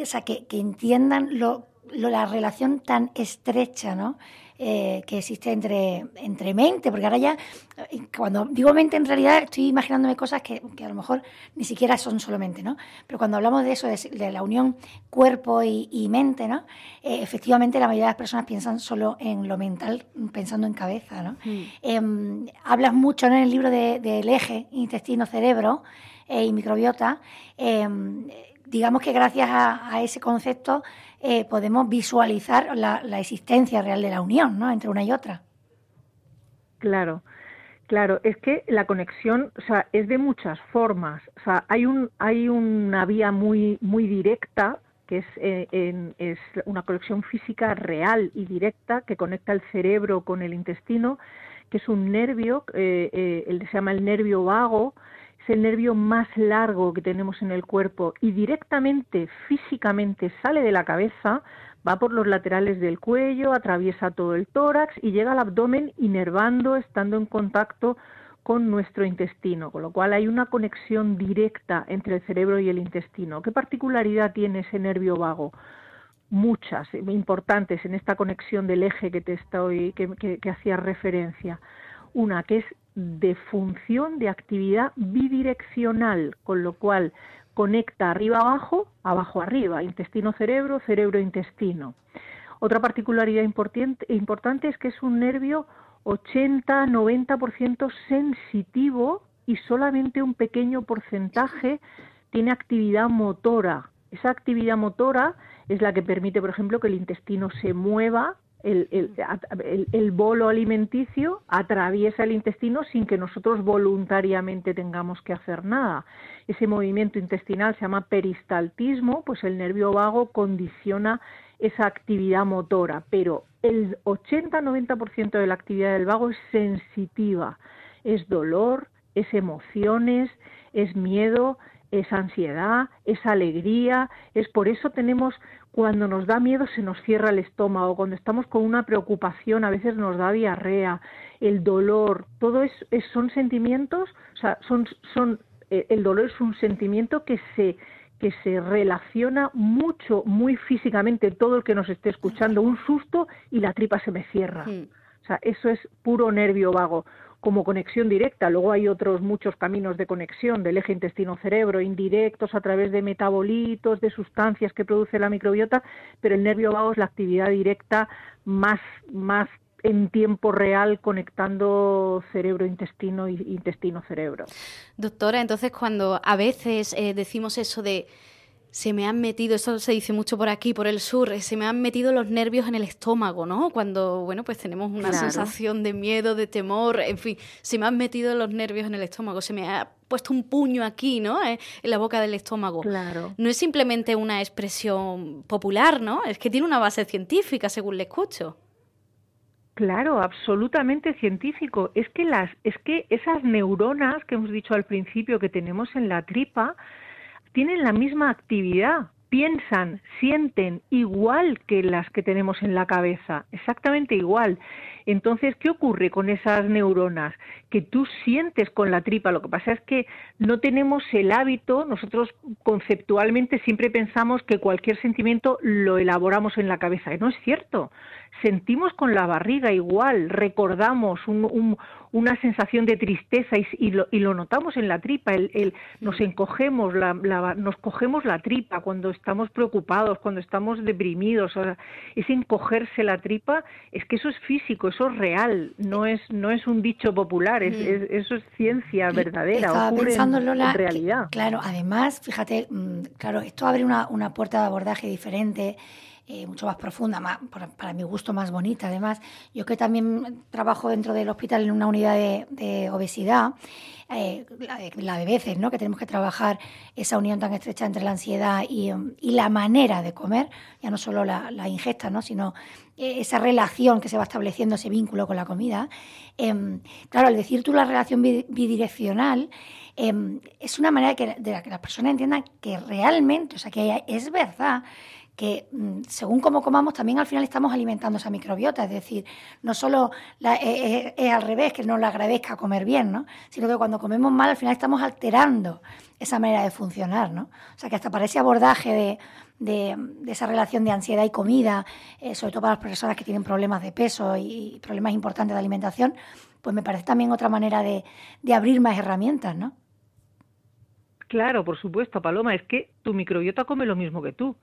S2: o sea, que, que entiendan lo, lo, la relación tan estrecha, ¿no? Eh, que existe entre, entre mente, porque ahora ya, eh, cuando digo mente, en realidad estoy imaginándome cosas que, que a lo mejor ni siquiera son solamente, ¿no? Pero cuando hablamos de eso, de, la unión cuerpo y, mente, ¿no? Eh, efectivamente, la mayoría de las personas piensan solo en lo mental, pensando en cabeza, ¿no? Mm. Em, hablas mucho en el libro del eje intestino-cerebro y microbiota, em, digamos que gracias a, ese concepto eh, podemos visualizar la, la, existencia real de la unión ¿no? entre una y otra.
S4: Claro. Claro, es que la conexión, o sea, es de muchas formas. O sea, hay un, hay una vía muy, muy directa que es, eh, es una conexión física real y directa que conecta el cerebro con el intestino, que es un nervio, eh, eh, se llama el nervio vago, es el nervio más largo que tenemos en el cuerpo y directamente, físicamente, sale de la cabeza, va por los laterales del cuello, atraviesa todo el tórax y llega al abdomen inervando, estando en contacto con nuestro intestino, con lo cual hay una conexión directa entre el cerebro y el intestino. ¿Qué particularidad tiene ese nervio vago? Muchas, importantes en esta conexión del eje que te estoy, que, que hacía referencia. Una que es de función de actividad bidireccional, con lo cual conecta arriba abajo, abajo arriba, intestino cerebro, cerebro intestino. Otra particularidad importante es que es un nervio 80-90% sensitivo y solamente un pequeño porcentaje tiene actividad motora. Esa actividad motora es la que permite, por ejemplo, que el intestino se mueva, el, el, bolo alimenticio atraviesa el intestino sin que nosotros voluntariamente tengamos que hacer nada. Ese movimiento intestinal se llama peristaltismo, pues el nervio vago condiciona esa actividad motora, pero el 80-90% de la actividad del vago es sensitiva, es dolor, es emociones, es miedo, es ansiedad, es alegría, es por eso tenemos cuando nos da miedo se nos cierra el estómago, cuando estamos con una preocupación a veces nos da diarrea, el dolor, todo es, son sentimientos, o sea, son, son eh, el dolor es un sentimiento que se que se relaciona mucho, muy físicamente, todo el que nos esté escuchando, un susto y la tripa se me cierra. O sea, eso es puro nervio vago, como conexión directa. Luego hay otros muchos caminos de conexión del eje intestino-cerebro, indirectos a través de metabolitos, de sustancias que produce la microbiota, pero el nervio vago es la actividad directa más, más en tiempo real conectando cerebro-intestino y intestino-cerebro.
S1: Doctora, entonces cuando a veces eh, decimos eso de se me han metido, eso se dice mucho por aquí, por el sur, eh, se me han metido los nervios en el estómago, ¿no? Cuando, bueno, pues tenemos una sensación de miedo, de temor, en fin, se me han metido los nervios en el estómago, se me ha puesto un puño aquí, ¿no? Eh, en la boca del estómago.
S4: Claro.
S1: No es simplemente una expresión popular, ¿no? Es que tiene una base científica, según le escucho.
S4: Claro, absolutamente científico. Es que las, es que esas neuronas que hemos dicho al principio que tenemos en la tripa tienen la misma actividad, piensan, sienten igual que las que tenemos en la cabeza, exactamente igual. Entonces, ¿qué ocurre con esas neuronas? Que tú sientes con la tripa. Lo que pasa es que no tenemos el hábito, nosotros conceptualmente siempre pensamos que cualquier sentimiento lo elaboramos en la cabeza. Y no es cierto sentimos con la barriga igual, recordamos una sensación de tristeza y, lo, notamos en la tripa, el, nos encogemos, nos cogemos la tripa cuando estamos preocupados, cuando estamos deprimidos, o ese encogerse la tripa, es que eso es físico, eso es real, no es, no es un dicho popular, es, mm. eso es ciencia verdadera, ocurre en, realidad.
S2: claro, además, fíjate, mm, claro, esto abre una, una puerta de abordaje diferente eh, mucho más profunda, para, mi gusto más bonita. Además, yo que también trabajo dentro del hospital en una unidad de, obesidad, eh, la, de veces, ¿no? que tenemos que trabajar esa unión tan estrecha entre la ansiedad y, la manera de comer, ya no solo la, ingesta, ¿no? sino eh, esa relación que se va estableciendo, ese vínculo con la comida. Em, claro, al decir tú la relación bidireccional, em, es una manera de que las personas entiendan que realmente, o sea, que es verdad que mm, según cómo comamos también al final estamos alimentando esa microbiota, es decir, no solo eh, eh, es, al revés, que no le agradezca comer bien, ¿no? sino que cuando comemos mal al final estamos alterando esa manera de funcionar, ¿no? O sea que hasta para ese abordaje de, esa relación de ansiedad y comida, eh, sobre todo para las personas que tienen problemas de peso y, problemas importantes de alimentación, pues me parece también otra manera de, de abrir más herramientas, ¿no?
S4: Claro, por supuesto, Paloma, es que tu microbiota come lo mismo que tú.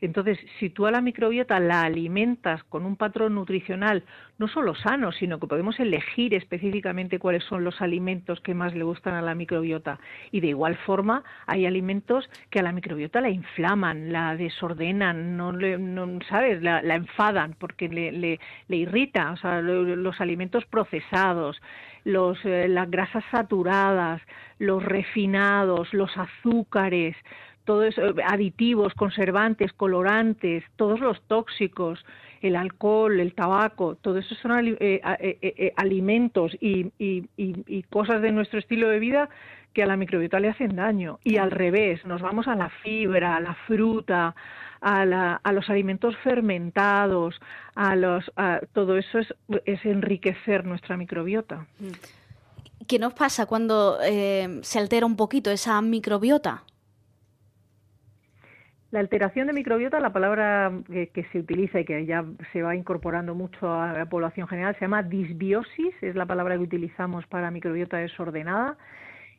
S4: Entonces, si tú a la microbiota la alimentas con un patrón nutricional no solo sano, sino que podemos elegir específicamente cuáles son los alimentos que más le gustan a la microbiota. Y de igual forma, hay alimentos que a la microbiota la inflaman, la desordenan, no, le, no sabes, la, enfadan porque le, le, le, irrita. O sea, los alimentos procesados, los, eh, las grasas saturadas, los refinados, los azúcares, todos eh, aditivos, conservantes, colorantes, todos los tóxicos, el alcohol, el tabaco, todo eso son eh, eh, alimentos y, cosas de nuestro estilo de vida que a la microbiota le hacen daño. Y al revés, nos vamos a la fibra, a la fruta, a, los alimentos fermentados, a los, todo eso es, es, enriquecer nuestra microbiota.
S1: ¿Qué nos pasa cuando se altera un poquito esa microbiota?
S4: La alteración de microbiota, la palabra que, se utiliza y que ya se va incorporando mucho a la población general, se llama disbiosis, es la palabra que utilizamos para microbiota desordenada.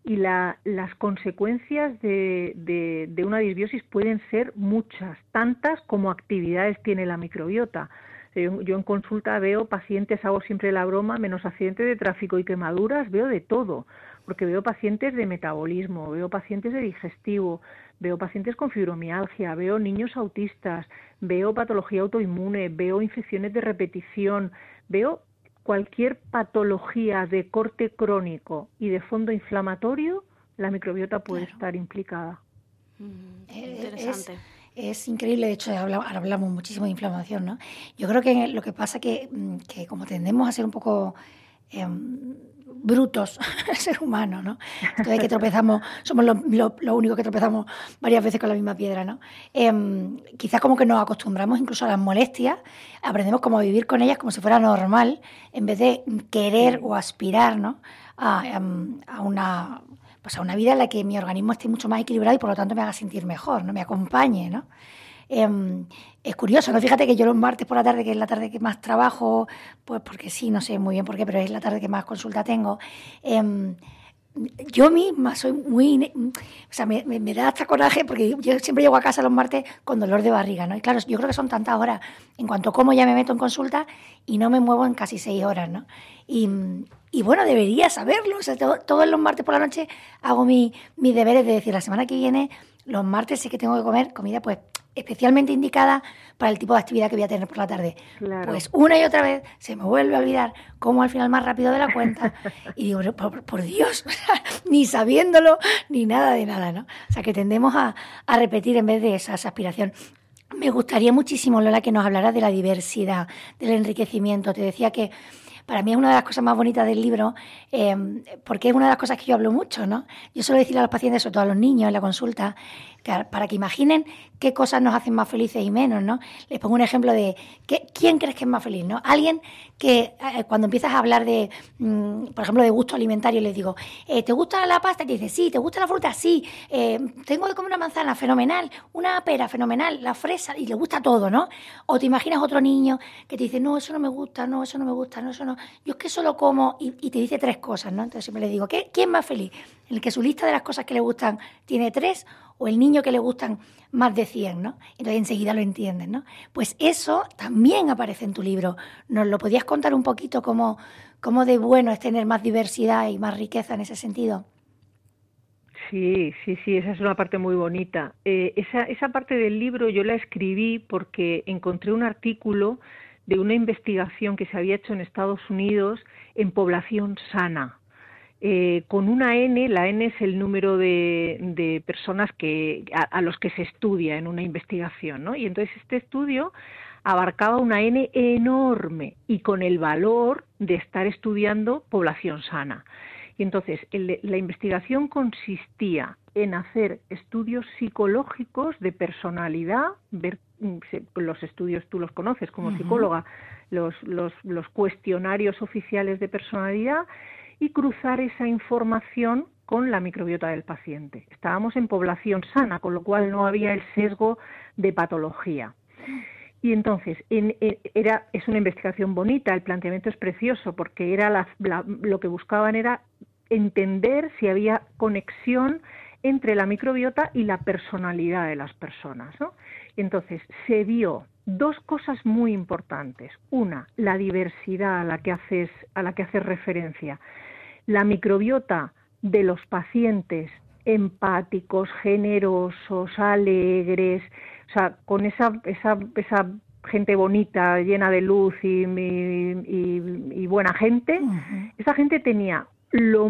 S4: Y las consecuencias de, una disbiosis pueden ser muchas, tantas como actividades tiene la microbiota. Yo, yo en consulta veo pacientes, hago siempre la broma, menos accidentes de tráfico y quemaduras, veo de todo, porque veo pacientes de metabolismo, veo pacientes de digestivo, veo pacientes con fibromialgia, veo niños autistas, veo patología autoinmune, veo infecciones de repetición, veo cualquier patología de corte crónico y de fondo inflamatorio, la microbiota puede estar implicada.
S2: Mm, interesante. Es, increíble, de hecho, hablamos, hablamos muchísimo de inflamación, ¿no? Yo creo que lo que pasa que, mm, que como tendemos a ser un poco em, brutos, el ser humano, ¿no? Entonces que tropezamos, somos los lo, únicos que tropezamos varias veces con la misma piedra, ¿no? Em, quizás como que nos acostumbramos incluso a las molestias, aprendemos cómo vivir con ellas como si fuera normal, en vez de querer o aspirar, ¿no? A, em, a una pues a una vida en la que mi organismo esté mucho más equilibrado y por lo tanto me haga sentir mejor, ¿no? Me acompañe, ¿no? Em, es curioso, ¿no? Fíjate que yo los martes por la tarde, que es la tarde que más trabajo, pues porque sí, no sé muy bien por qué, pero es la tarde que más consulta tengo. Em, yo misma soy muy. O sea, me, da hasta coraje porque yo siempre llego a casa los martes con dolor de barriga, ¿no? Y claro, yo creo que son tantas horas. En cuanto como ya me meto en consulta y no me muevo en casi seis horas, ¿no? Y bueno, debería saberlo. O sea, todos los martes por la noche hago mi, mis deberes de decir, la semana que viene, los martes sí que tengo que comer comida, pues especialmente indicada para el tipo de actividad que voy a tener por la tarde. Pues una y otra vez se me vuelve a olvidar cómo al final más rápido de la cuenta y digo, por, Dios, ni sabiéndolo, ni nada de nada, ¿no? O sea, que tendemos a, a repetir en vez de esa, aspiración. Me gustaría muchísimo, Lola, que nos hablara de la diversidad, del enriquecimiento. Te decía que para mí es una de las cosas más bonitas del libro, em, porque es una de las cosas que yo hablo mucho, ¿no? Yo suelo decirle a los pacientes, sobre todo a los niños en la consulta, para que imaginen qué cosas nos hacen más felices y menos, ¿no? Les pongo un ejemplo de quién crees que es más feliz, ¿no? Alguien que eh, cuando empiezas a hablar de, mm, por ejemplo, de gusto alimentario, les digo, eh, ¿te gusta la pasta? Y te dice, sí, ¿te gusta la fruta? Sí, eh, tengo que comer una manzana, fenomenal, una pera, fenomenal, la fresa, y le gusta todo, ¿no? O te imaginas otro niño que te dice, no, eso no me gusta, no, eso no me gusta, no, eso no, yo es que solo como, y, te dice tres cosas, ¿no? Entonces siempre le digo, ¿qué, ¿quién más feliz? ¿El que su lista de las cosas que le gustan tiene tres o el niño que le gustan más de 100, ¿no? Entonces enseguida lo entienden, ¿no? Pues eso también aparece en tu libro. ¿Nos lo podías contar un poquito cómo, cómo de bueno es tener más diversidad y más riqueza en ese sentido?
S4: Sí, sí, sí, esa es una parte muy bonita. Eh, esa, esa parte del libro yo la escribí porque encontré un artículo de una investigación que se había hecho en Estados Unidos en población sana. Eh, con una N, la N es el número de, personas que, a, los que se estudia en una investigación, ¿no? Y entonces este estudio abarcaba una N enorme y con el valor de estar estudiando población sana. Y entonces la investigación consistía en hacer estudios psicológicos de personalidad, ver mm, los estudios tú los conoces como psicóloga, los, los, los cuestionarios oficiales de personalidad y cruzar esa información con la microbiota del paciente. Estábamos en población sana, con lo cual no había el sesgo de patología. Y entonces, era, es una investigación bonita, el planteamiento es precioso, porque era lo que buscaban era entender si había conexión entre la microbiota y la personalidad de las personas. ¿no? Entonces, se vio dos cosas muy importantes. Una, la diversidad a la que haces, a la que haces referencia. La microbiota de los pacientes empáticos, generosos, alegres, o sea, con esa, esa, esa gente bonita, llena de luz y, buena gente, esa gente tenía lo,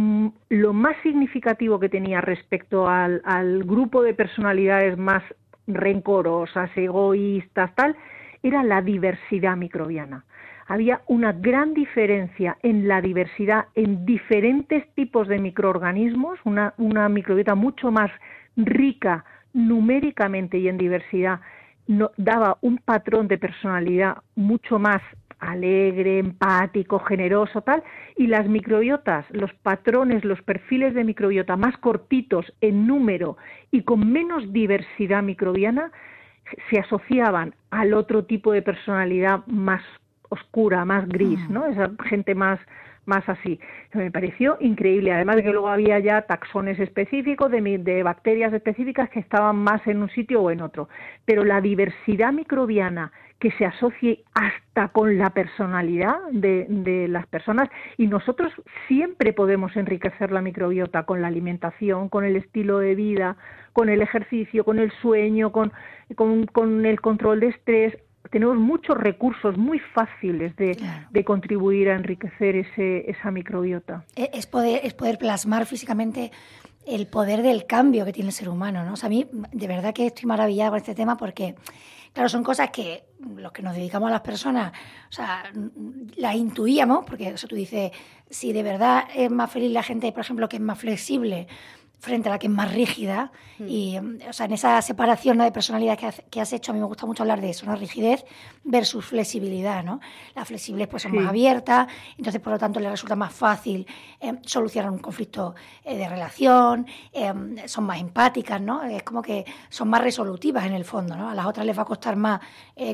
S4: lo, más significativo que tenía respecto al, al grupo de personalidades más rencorosas, egoístas, tal, era la diversidad microbiana. Había una gran diferencia en la diversidad en diferentes tipos de microorganismos, una, microbiota mucho más rica numéricamente y en diversidad, daba un patrón de personalidad mucho más alegre, empático, generoso, tal, y las microbiotas, los patrones, los perfiles de microbiota más cortitos en número y con menos diversidad microbiana, se asociaban al otro tipo de personalidad más oscura, más gris, mm. ¿no? Esa gente más más así. Me pareció increíble. Además de que luego había ya taxones específicos de, de, bacterias específicas que estaban más en un sitio o en otro. Pero la diversidad microbiana que se asocie hasta con la personalidad de, de, las personas y nosotros siempre podemos enriquecer la microbiota con la alimentación, con el estilo de vida, con el ejercicio, con el sueño, con, con, con el control de estrés tenemos muchos recursos muy fáciles de, contribuir a enriquecer ese, esa microbiota.
S2: E, es poder, es poder plasmar físicamente el poder del cambio que tiene el ser humano, ¿no? a mí de verdad que estoy maravillada con este tema porque, claro, son cosas que los que nos dedicamos a las personas, o sea, las intuíamos, porque eso tú dices, si de verdad es más feliz la gente, por ejemplo, que es más flexible, frente a la que es más rígida. Mm. Y, o sea, en esa separación de personalidad que, has hecho, a mí me gusta mucho hablar de eso, ¿no? Rigidez versus flexibilidad, ¿no? Las flexibles pues son más abiertas, entonces por lo tanto les resulta más fácil eh, solucionar un conflicto eh, de relación, eh, son más empáticas, ¿no? Es como que son más resolutivas en el fondo, ¿no? A las otras les va a costar más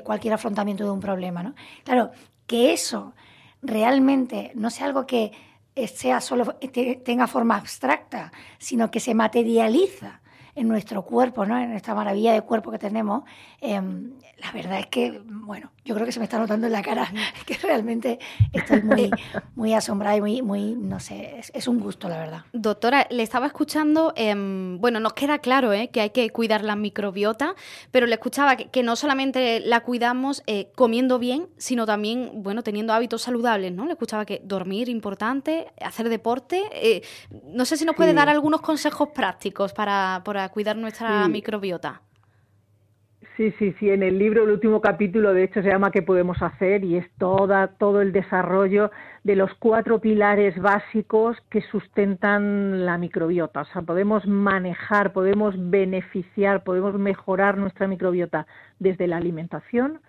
S2: cualquier afrontamiento de un problema, ¿no? Claro, que eso realmente no sea algo que sea solo tenga forma abstracta, sino que se materializa en nuestro cuerpo, ¿no? en esta maravilla de cuerpo que tenemos, em, la verdad es que, bueno, yo creo que se me está notando en la cara que realmente estoy muy, muy asombrada y muy, muy no sé, es, un gusto, la verdad.
S1: Doctora, le estaba escuchando, em, bueno, nos queda claro ¿eh? que hay que cuidar la microbiota, pero le escuchaba que, no solamente la cuidamos eh, comiendo bien, sino también, bueno, teniendo hábitos saludables, ¿no? Le escuchaba que dormir importante, hacer deporte. Eh, no sé si nos puede dar algunos consejos prácticos para, para cuidar nuestra microbiota.
S4: Sí, sí, sí. En el libro, el último capítulo, de hecho, se llama ¿Qué podemos hacer? y es toda, todo el desarrollo de los cuatro pilares básicos que sustentan la microbiota. O sea, podemos manejar, podemos beneficiar, podemos mejorar nuestra microbiota desde la alimentación,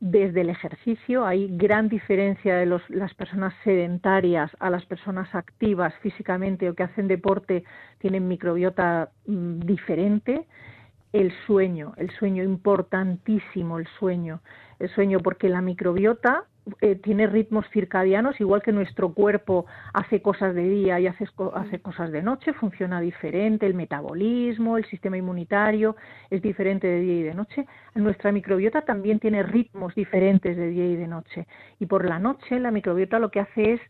S4: desde el ejercicio. Hay gran diferencia de las personas sedentarias a las personas activas físicamente o que hacen deporte, tienen microbiota mm, diferente el sueño, el sueño importantísimo, el sueño, el sueño porque la microbiota eh, tiene ritmos circadianos, igual que nuestro cuerpo hace cosas de día y hace, hace cosas de noche, funciona diferente, el metabolismo, el sistema inmunitario es diferente de día y de noche. Nuestra microbiota también tiene ritmos diferentes de día y de noche. Y por la noche la microbiota lo que hace es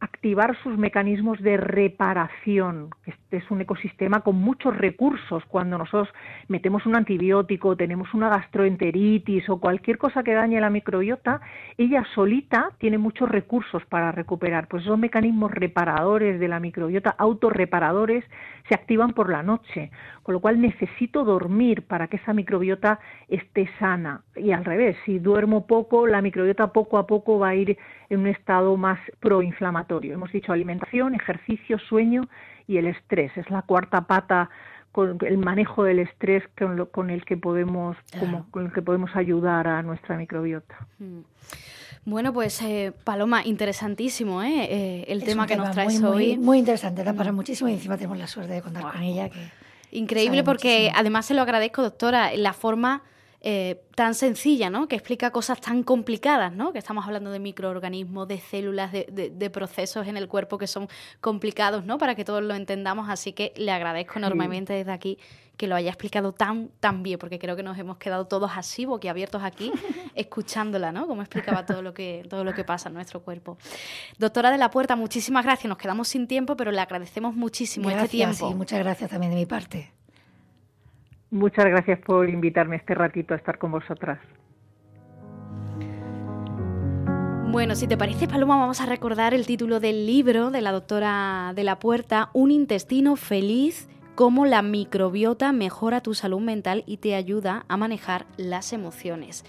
S4: activar sus mecanismos de reparación. Este es un ecosistema con muchos recursos. Cuando nosotros metemos un antibiótico, tenemos una gastroenteritis o cualquier cosa que dañe la microbiota, ella solita tiene muchos recursos para recuperar. Pues esos mecanismos reparadores de la microbiota, autorreparadores, se activan por la noche. Con lo cual necesito dormir para que esa microbiota esté sana. Y al revés, si duermo poco, la microbiota poco a poco va a ir en un estado más proinflamatorio. Hemos dicho alimentación, ejercicio, sueño y el estrés. Es la cuarta pata con el manejo del estrés con, el que podemos con el que podemos ayudar a nuestra microbiota. Mm.
S1: Bueno, pues eh, Paloma, interesantísimo ¿eh? eh el tema que nos traes hoy.
S2: Muy, interesante, da para mm. muchísimo y encima tenemos la suerte de contar con ella. Que
S1: Increíble porque además se lo agradezco, doctora, la forma eh, tan sencilla, ¿no? Que explica cosas tan complicadas, ¿no? Que estamos hablando de microorganismos, de células, de, procesos en el cuerpo que son complicados, ¿no? Para que todos lo entendamos. Así que le agradezco enormemente desde aquí que lo haya explicado tan, tan bien, porque creo que nos hemos quedado todos así, boquiabiertos aquí, escuchándola, ¿no? Como explicaba todo lo que, todo lo que pasa en nuestro cuerpo. Doctora de la Puerta, muchísimas gracias. Nos quedamos sin tiempo, pero le agradecemos muchísimo este tiempo.
S2: Sí, muchas gracias también de mi parte.
S4: Muchas gracias por invitarme este ratito a estar con vosotras.
S1: Bueno, si te parece, Paloma, vamos a recordar el título del libro de la doctora de la Puerta, Un intestino feliz, cómo la microbiota mejora tu salud mental y te ayuda a manejar las emociones.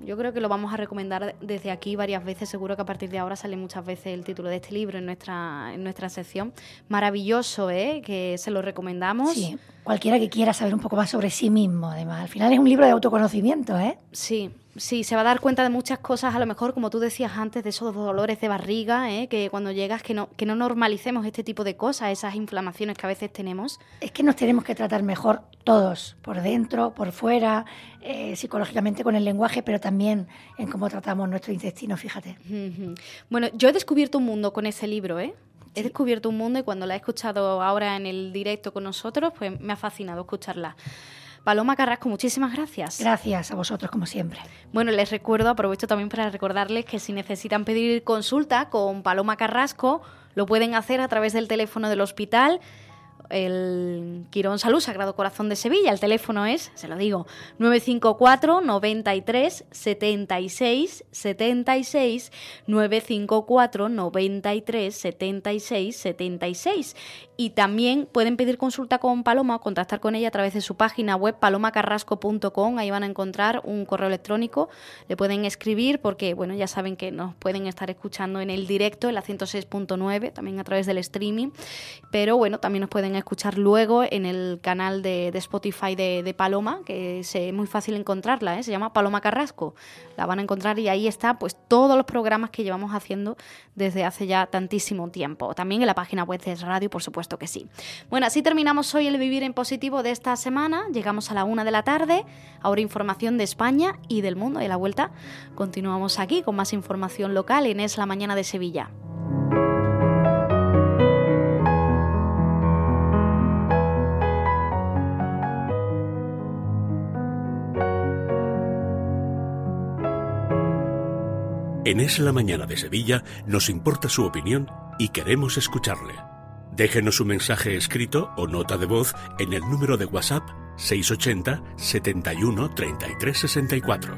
S1: Yo creo que lo vamos a recomendar desde aquí varias veces. Seguro que a partir de ahora sale muchas veces el título de este libro en nuestra, en nuestra sección. Maravilloso, ¿eh? Que se lo recomendamos.
S2: Sí, cualquiera que quiera saber un poco más sobre sí mismo, además. Al final es un libro de autoconocimiento, ¿eh?
S1: Sí, sí, se va a dar cuenta de muchas cosas, a lo mejor, como tú decías antes, de esos dolores de barriga, ¿eh? que cuando llegas, que no, que no normalicemos este tipo de cosas, esas inflamaciones que a veces tenemos.
S2: Es que nos tenemos que tratar mejor todos, por dentro, por fuera, eh, psicológicamente con el lenguaje, pero también en cómo tratamos nuestro intestino, fíjate.
S1: Bueno, yo he descubierto un mundo con ese libro, ¿eh? He descubierto un mundo y cuando la he escuchado ahora en el directo con nosotros, pues me ha fascinado escucharla. Paloma Carrasco, muchísimas gracias.
S2: Gracias a vosotros, como siempre.
S1: Bueno, les recuerdo, aprovecho también para recordarles que si necesitan pedir consulta con Paloma Carrasco, lo pueden hacer a través del teléfono del hospital el Quirón Salud Sagrado Corazón de Sevilla. El teléfono es, se lo digo, 954 93 76 76 954 93 76 76 y también pueden pedir consulta con Paloma o contactar con ella a través de su página web palomacarrasco.com. Ahí van a encontrar un correo electrónico. Le pueden escribir porque, bueno, ya saben que nos pueden estar escuchando en el directo, en la 106.9, también a través del streaming. Pero bueno, también nos pueden escuchar luego en el canal de, Spotify de, Paloma, que es eh, muy fácil encontrarla, ¿eh? se llama Paloma Carrasco. La van a encontrar y ahí está pues todos los programas que llevamos haciendo desde hace ya tantísimo tiempo. También en la página web de Radio, por supuesto que sí. Bueno, así terminamos hoy el Vivir en Positivo de esta semana. Llegamos a la una de la tarde. Ahora información de España y del mundo. Y a la vuelta continuamos aquí con más información local en Es la Mañana de Sevilla.
S3: En Es la Mañana de Sevilla nos importa su opinión y queremos escucharle. Déjenos un mensaje escrito o nota de voz en el número de WhatsApp 680 71 33 64.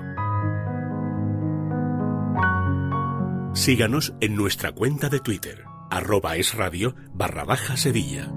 S3: Síganos en nuestra cuenta de Twitter, arroba es barra baja Sevilla.